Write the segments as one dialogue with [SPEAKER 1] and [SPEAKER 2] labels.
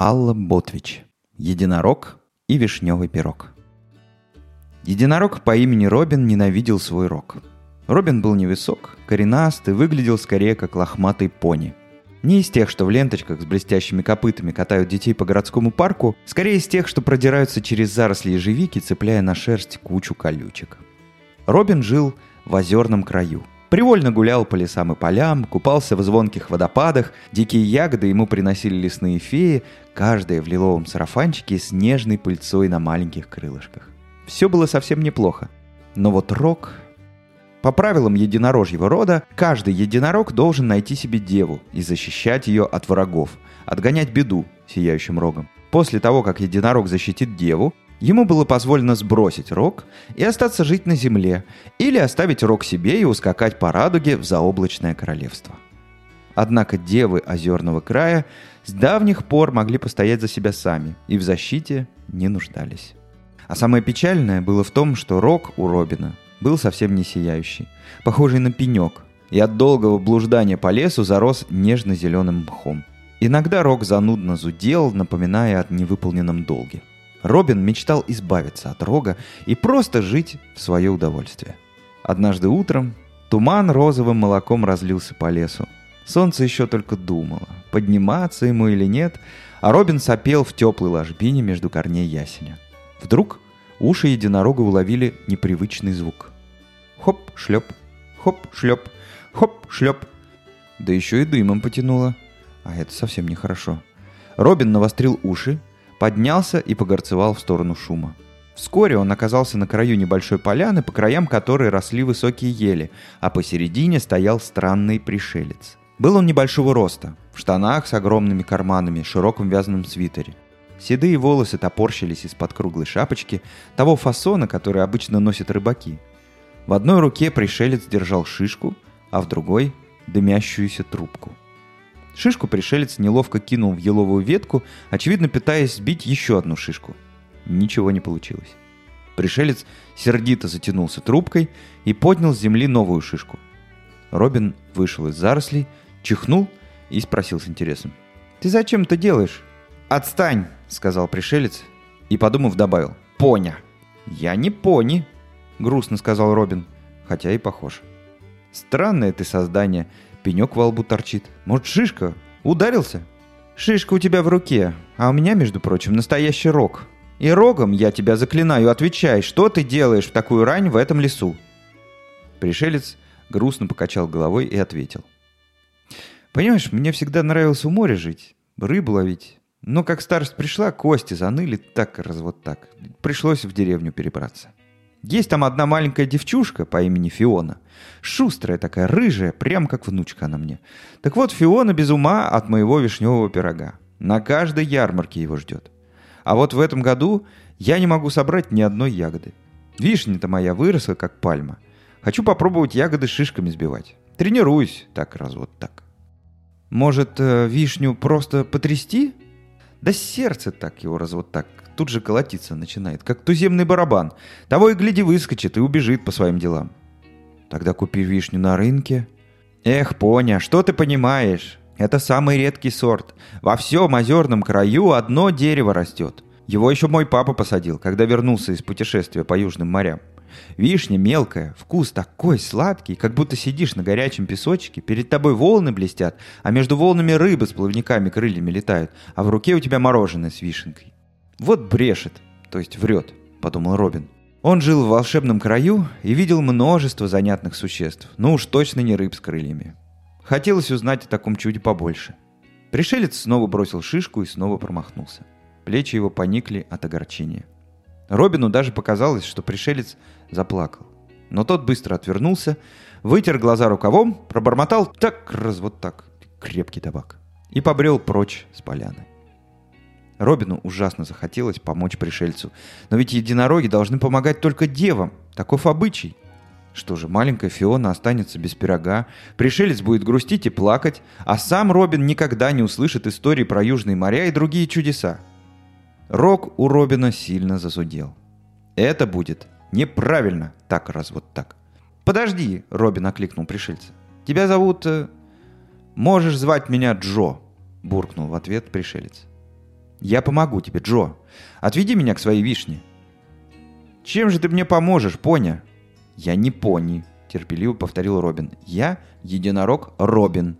[SPEAKER 1] Алла Ботвич. Единорог и вишневый пирог. Единорог по имени Робин ненавидел свой рог. Робин был невысок, коренаст и выглядел скорее как лохматый пони. Не из тех, что в ленточках с блестящими копытами катают детей по городскому парку, скорее из тех, что продираются через заросли ежевики, цепляя на шерсть кучу колючек. Робин жил в озерном краю – Привольно гулял по лесам и полям, купался в звонких водопадах, дикие ягоды ему приносили лесные феи, каждая в лиловом сарафанчике с нежной пыльцой на маленьких крылышках. Все было совсем неплохо. Но вот рок... По правилам единорожьего рода, каждый единорог должен найти себе деву и защищать ее от врагов, отгонять беду сияющим рогом. После того, как единорог защитит деву, Ему было позволено сбросить рог и остаться жить на земле, или оставить рог себе и ускакать по радуге в заоблачное королевство. Однако девы озерного края с давних пор могли постоять за себя сами и в защите не нуждались. А самое печальное было в том, что рог у Робина был совсем не сияющий, похожий на пенек, и от долгого блуждания по лесу зарос нежно-зеленым мхом. Иногда рог занудно зудел, напоминая о невыполненном долге – Робин мечтал избавиться от рога и просто жить в свое удовольствие. Однажды утром туман розовым молоком разлился по лесу. Солнце еще только думало, подниматься ему или нет, а Робин сопел в теплой ложбине между корней ясеня. Вдруг уши единорога уловили непривычный звук. Хоп-шлеп, хоп-шлеп, хоп-шлеп. Да еще и дымом потянуло. А это совсем нехорошо. Робин навострил уши поднялся и погорцевал в сторону шума. Вскоре он оказался на краю небольшой поляны, по краям которой росли высокие ели, а посередине стоял странный пришелец. Был он небольшого роста, в штанах с огромными карманами, широком вязаном свитере. Седые волосы топорщились из-под круглой шапочки, того фасона, который обычно носят рыбаки. В одной руке пришелец держал шишку, а в другой – дымящуюся трубку – Шишку пришелец неловко кинул в еловую ветку, очевидно пытаясь сбить еще одну шишку. Ничего не получилось. Пришелец сердито затянулся трубкой и поднял с земли новую шишку. Робин вышел из зарослей, чихнул и спросил с интересом. «Ты зачем это делаешь?» «Отстань!» — сказал пришелец и, подумав, добавил. «Поня!» «Я не пони!» — грустно сказал Робин, хотя и похож. «Странное ты создание. Пенек во лбу торчит. Может, шишка? Ударился? Шишка у тебя в руке, а у меня, между прочим, настоящий рог. И рогом, я тебя заклинаю, отвечай, что ты делаешь в такую рань в этом лесу?» Пришелец грустно покачал головой и ответил. «Понимаешь, мне всегда нравилось у моря жить, рыбу ловить. Но как старость пришла, кости заныли так раз вот так. Пришлось в деревню перебраться. Есть там одна маленькая девчушка по имени Фиона. Шустрая такая, рыжая, прям как внучка она мне. Так вот, Фиона без ума от моего вишневого пирога. На каждой ярмарке его ждет. А вот в этом году я не могу собрать ни одной ягоды. Вишня-то моя выросла, как пальма. Хочу попробовать ягоды шишками сбивать. Тренируюсь так раз вот так. Может, э, вишню просто потрясти? Да сердце так его раз вот так тут же колотиться начинает, как туземный барабан. Того и гляди выскочит и убежит по своим делам. Тогда купи вишню на рынке. Эх, Поня, что ты понимаешь? Это самый редкий сорт. Во всем озерном краю одно дерево растет. Его еще мой папа посадил, когда вернулся из путешествия по южным морям. Вишня мелкая, вкус такой сладкий, как будто сидишь на горячем песочке, перед тобой волны блестят, а между волнами рыбы с плавниками крыльями летают, а в руке у тебя мороженое с вишенкой. Вот брешет, то есть врет, подумал Робин. Он жил в волшебном краю и видел множество занятных существ, но уж точно не рыб с крыльями. Хотелось узнать о таком чуде побольше. Пришелец снова бросил шишку и снова промахнулся. Плечи его поникли от огорчения. Робину даже показалось, что пришелец заплакал. Но тот быстро отвернулся, вытер глаза рукавом, пробормотал так раз вот так, крепкий табак, и побрел прочь с поляны. Робину ужасно захотелось помочь пришельцу. Но ведь единороги должны помогать только девам. Таков обычай. Что же, маленькая Фиона останется без пирога, пришелец будет грустить и плакать, а сам Робин никогда не услышит истории про южные моря и другие чудеса. Рок у Робина сильно засудел. Это будет неправильно, так раз вот так. «Подожди», — Робин окликнул пришельца. «Тебя зовут...» э... «Можешь звать меня Джо», — буркнул в ответ пришелец. Я помогу тебе, Джо. Отведи меня к своей вишне. Чем же ты мне поможешь, поня? Я не пони, терпеливо повторил Робин. Я единорог Робин.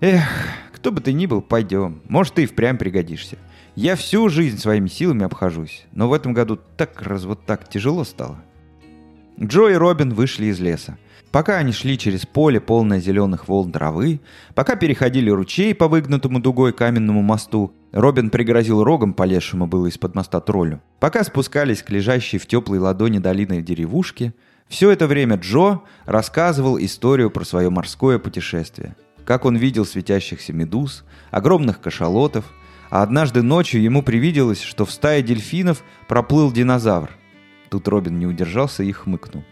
[SPEAKER 1] Эх, кто бы ты ни был, пойдем. Может, ты и впрямь пригодишься. Я всю жизнь своими силами обхожусь, но в этом году так раз вот так тяжело стало. Джо и Робин вышли из леса. Пока они шли через поле, полное зеленых волн травы, пока переходили ручей по выгнутому дугой каменному мосту, Робин пригрозил рогом полезшему было из-под моста троллю. Пока спускались к лежащей в теплой ладони долины деревушки, все это время Джо рассказывал историю про свое морское путешествие. Как он видел светящихся медуз, огромных кашалотов, а однажды ночью ему привиделось, что в стае дельфинов проплыл динозавр. Тут Робин не удержался и хмыкнул.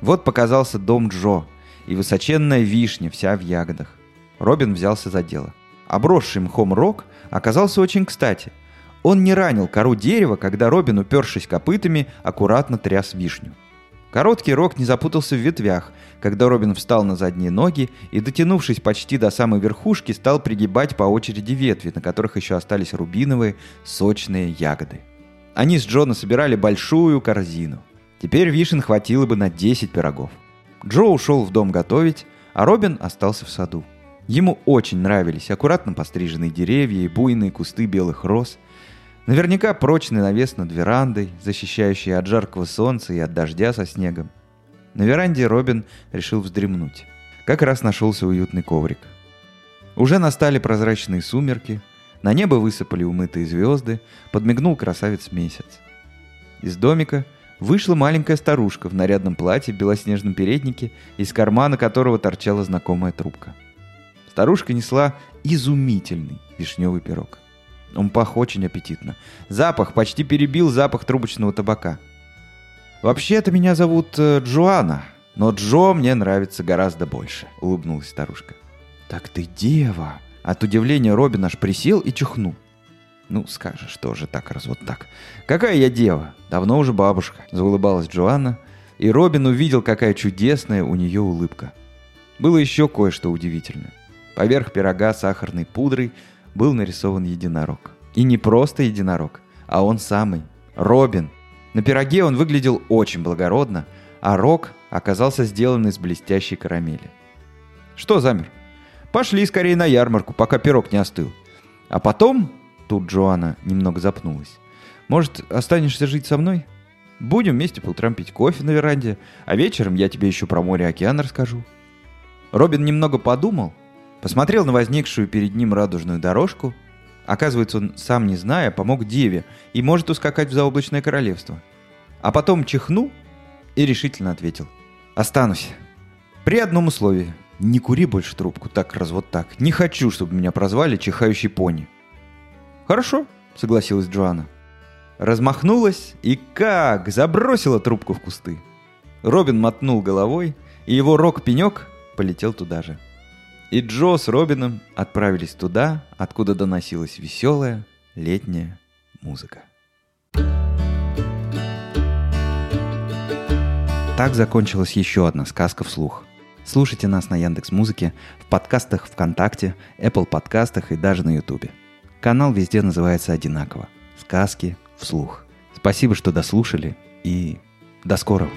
[SPEAKER 1] Вот показался дом Джо и высоченная вишня, вся в ягодах. Робин взялся за дело. Обросший мхом рог оказался очень кстати. Он не ранил кору дерева, когда Робин, упершись копытами, аккуратно тряс вишню. Короткий рог не запутался в ветвях, когда Робин встал на задние ноги и, дотянувшись почти до самой верхушки, стал пригибать по очереди ветви, на которых еще остались рубиновые, сочные ягоды. Они с Джона собирали большую корзину. Теперь вишен хватило бы на 10 пирогов. Джо ушел в дом готовить, а Робин остался в саду. Ему очень нравились аккуратно постриженные деревья и буйные кусты белых роз. Наверняка прочный навес над верандой, защищающий от жаркого солнца и от дождя со снегом. На веранде Робин решил вздремнуть. Как раз нашелся уютный коврик. Уже настали прозрачные сумерки, на небо высыпали умытые звезды, подмигнул красавец месяц. Из домика – Вышла маленькая старушка в нарядном платье, в белоснежном переднике, из кармана которого торчала знакомая трубка. Старушка несла изумительный вишневый пирог. Он пах очень аппетитно. Запах почти перебил запах трубочного табака. «Вообще-то меня зовут э, Джоанна, но Джо мне нравится гораздо больше», — улыбнулась старушка. «Так ты дева!» От удивления Робин аж присел и чихнул. «Ну, скажешь, тоже так, раз вот так. Какая я дева? Давно уже бабушка», — заулыбалась Джоанна, и Робин увидел, какая чудесная у нее улыбка. Было еще кое-что удивительное. Поверх пирога сахарной пудрой был нарисован единорог. И не просто единорог, а он самый, Робин. На пироге он выглядел очень благородно, а рог оказался сделан из блестящей карамели. «Что замер? Пошли скорее на ярмарку, пока пирог не остыл. А потом Тут Джоанна немного запнулась. «Может, останешься жить со мной? Будем вместе по утрам пить кофе на веранде, а вечером я тебе еще про море и океан расскажу». Робин немного подумал, посмотрел на возникшую перед ним радужную дорожку. Оказывается, он, сам не зная, помог Деве и может ускакать в заоблачное королевство. А потом чихнул и решительно ответил. «Останусь. При одном условии. Не кури больше трубку так раз вот так. Не хочу, чтобы меня прозвали чихающий пони». «Хорошо», — согласилась Джоанна. Размахнулась и как забросила трубку в кусты. Робин мотнул головой, и его рок-пенек полетел туда же. И Джо с Робином отправились туда, откуда доносилась веселая летняя музыка. Так закончилась еще одна сказка вслух. Слушайте нас на Яндекс Музыке, в подкастах ВКонтакте, Apple подкастах и даже на Ютубе. Канал везде называется одинаково. Сказки вслух. Спасибо, что дослушали и до скорого.